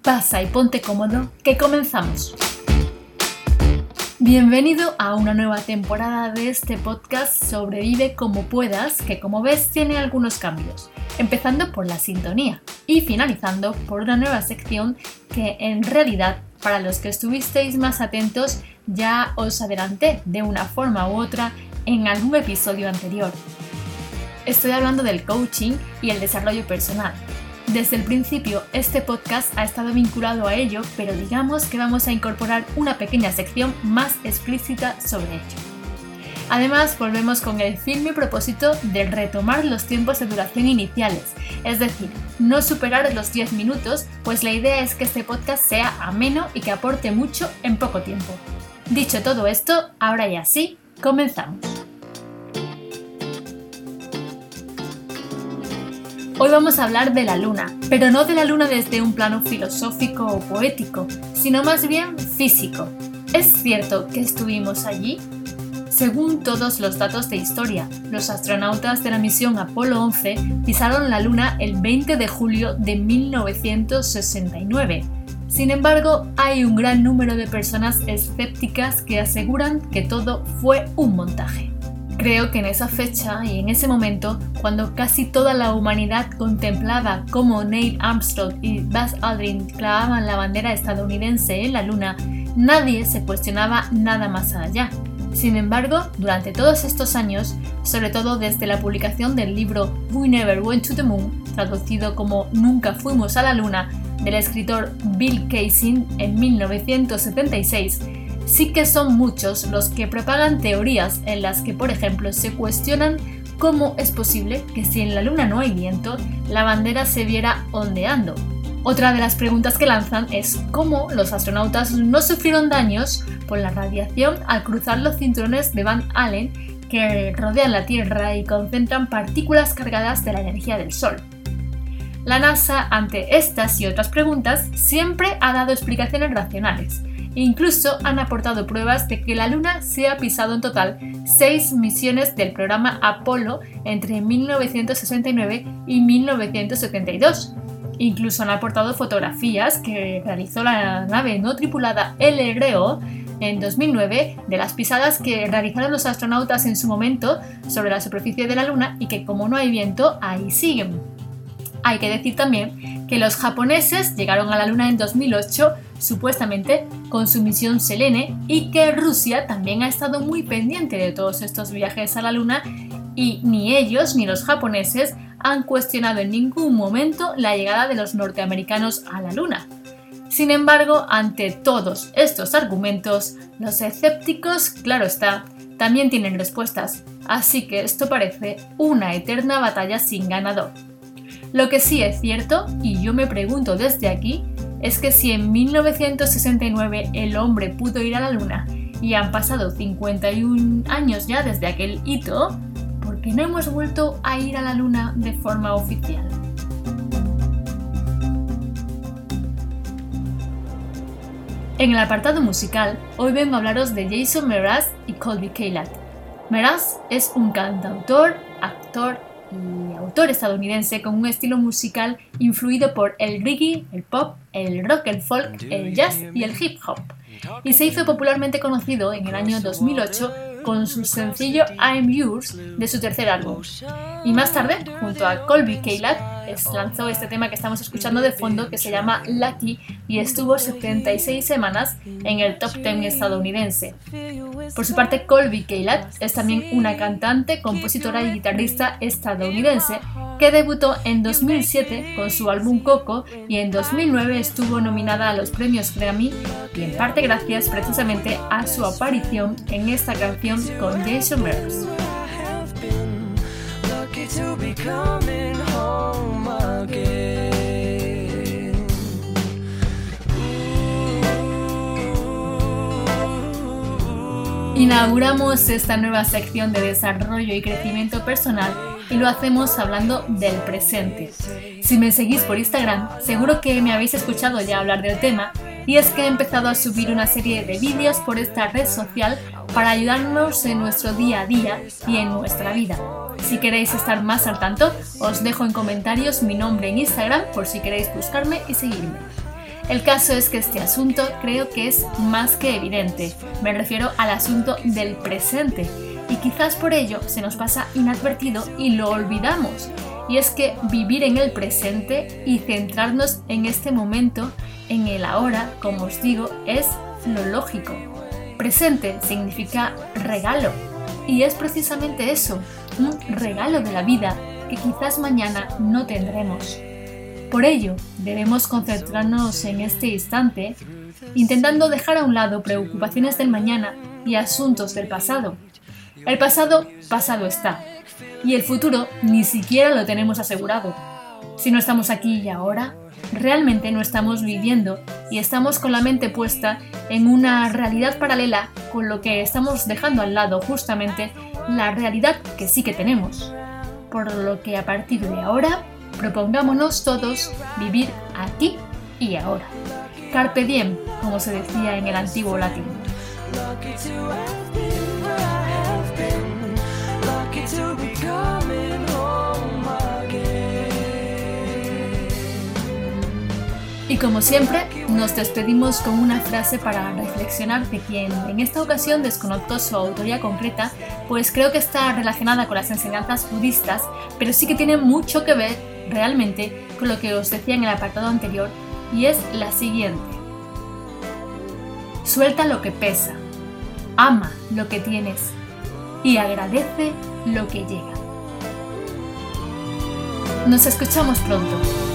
Pasa y ponte cómodo, que comenzamos. Bienvenido a una nueva temporada de este podcast Sobrevive como puedas, que como ves tiene algunos cambios, empezando por la sintonía y finalizando por una nueva sección que en realidad para los que estuvisteis más atentos ya os adelanté de una forma u otra en algún episodio anterior. Estoy hablando del coaching y el desarrollo personal. Desde el principio este podcast ha estado vinculado a ello, pero digamos que vamos a incorporar una pequeña sección más explícita sobre ello. Además, volvemos con el firme propósito de retomar los tiempos de duración iniciales, es decir, no superar los 10 minutos, pues la idea es que este podcast sea ameno y que aporte mucho en poco tiempo. Dicho todo esto, ahora ya sí, comenzamos. Hoy vamos a hablar de la luna, pero no de la luna desde un plano filosófico o poético, sino más bien físico. ¿Es cierto que estuvimos allí? Según todos los datos de historia, los astronautas de la misión Apolo 11 pisaron la Luna el 20 de julio de 1969. Sin embargo, hay un gran número de personas escépticas que aseguran que todo fue un montaje. Creo que en esa fecha y en ese momento, cuando casi toda la humanidad contemplaba cómo Neil Armstrong y Buzz Aldrin clavaban la bandera estadounidense en la Luna, nadie se cuestionaba nada más allá. Sin embargo, durante todos estos años, sobre todo desde la publicación del libro We Never Went to the Moon, traducido como Nunca fuimos a la Luna, del escritor Bill Kaysing en 1976, sí que son muchos los que propagan teorías en las que, por ejemplo, se cuestionan cómo es posible que si en la Luna no hay viento, la bandera se viera ondeando. Otra de las preguntas que lanzan es cómo los astronautas no sufrieron daños por la radiación al cruzar los cinturones de Van Allen que rodean la Tierra y concentran partículas cargadas de la energía del Sol. La NASA, ante estas y otras preguntas, siempre ha dado explicaciones racionales, Incluso han aportado pruebas de que la Luna se ha pisado en total seis misiones del programa Apolo entre 1969 y 1972. Incluso han aportado fotografías que realizó la nave no tripulada LRO en 2009 de las pisadas que realizaron los astronautas en su momento sobre la superficie de la Luna y que como no hay viento, ahí siguen. Hay que decir también que los japoneses llegaron a la Luna en 2008 supuestamente con su misión Selene y que Rusia también ha estado muy pendiente de todos estos viajes a la Luna y ni ellos ni los japoneses han cuestionado en ningún momento la llegada de los norteamericanos a la Luna. Sin embargo, ante todos estos argumentos, los escépticos, claro está, también tienen respuestas, así que esto parece una eterna batalla sin ganador. Lo que sí es cierto, y yo me pregunto desde aquí, es que si en 1969 el hombre pudo ir a la Luna y han pasado 51 años ya desde aquel hito, ¿por qué no hemos vuelto a ir a la Luna de forma oficial? En el apartado musical, hoy vengo a hablaros de Jason Mraz y Colby Kaylat. Mraz es un cantautor, actor y autor estadounidense con un estilo musical influido por el reggae, el pop, el rock, el folk, el jazz y el hip hop. Y se hizo popularmente conocido en el año 2008 con su sencillo I'm Yours de su tercer álbum. Y más tarde, junto a Colby Kaylat, lanzó este tema que estamos escuchando de fondo que se llama Lucky y estuvo 76 semanas en el top 10 estadounidense. Por su parte, Colby Kaylat es también una cantante, compositora y guitarrista estadounidense que debutó en 2007 con su álbum Coco y en 2009 estuvo nominada a los premios Grammy y en parte gracias precisamente a su aparición en esta canción con Jason Mraz. Inauguramos esta nueva sección de desarrollo y crecimiento personal y lo hacemos hablando del presente. Si me seguís por Instagram, seguro que me habéis escuchado ya hablar del tema y es que he empezado a subir una serie de vídeos por esta red social para ayudarnos en nuestro día a día y en nuestra vida. Si queréis estar más al tanto, os dejo en comentarios mi nombre en Instagram por si queréis buscarme y seguirme. El caso es que este asunto creo que es más que evidente. Me refiero al asunto del presente. Y quizás por ello se nos pasa inadvertido y lo olvidamos. Y es que vivir en el presente y centrarnos en este momento, en el ahora, como os digo, es lo lógico. Presente significa regalo. Y es precisamente eso, un regalo de la vida que quizás mañana no tendremos. Por ello, debemos concentrarnos en este instante, intentando dejar a un lado preocupaciones del mañana y asuntos del pasado. El pasado, pasado está, y el futuro ni siquiera lo tenemos asegurado. Si no estamos aquí y ahora, realmente no estamos viviendo y estamos con la mente puesta en una realidad paralela con lo que estamos dejando al lado justamente la realidad que sí que tenemos. Por lo que a partir de ahora Propongámonos todos vivir aquí y ahora. Carpe diem, como se decía en el antiguo latín. Y como siempre, nos despedimos con una frase para reflexionar de quien en esta ocasión desconozco su autoría concreta, pues creo que está relacionada con las enseñanzas budistas, pero sí que tiene mucho que ver realmente con lo que os decía en el apartado anterior y es la siguiente. Suelta lo que pesa, ama lo que tienes y agradece lo que llega. Nos escuchamos pronto.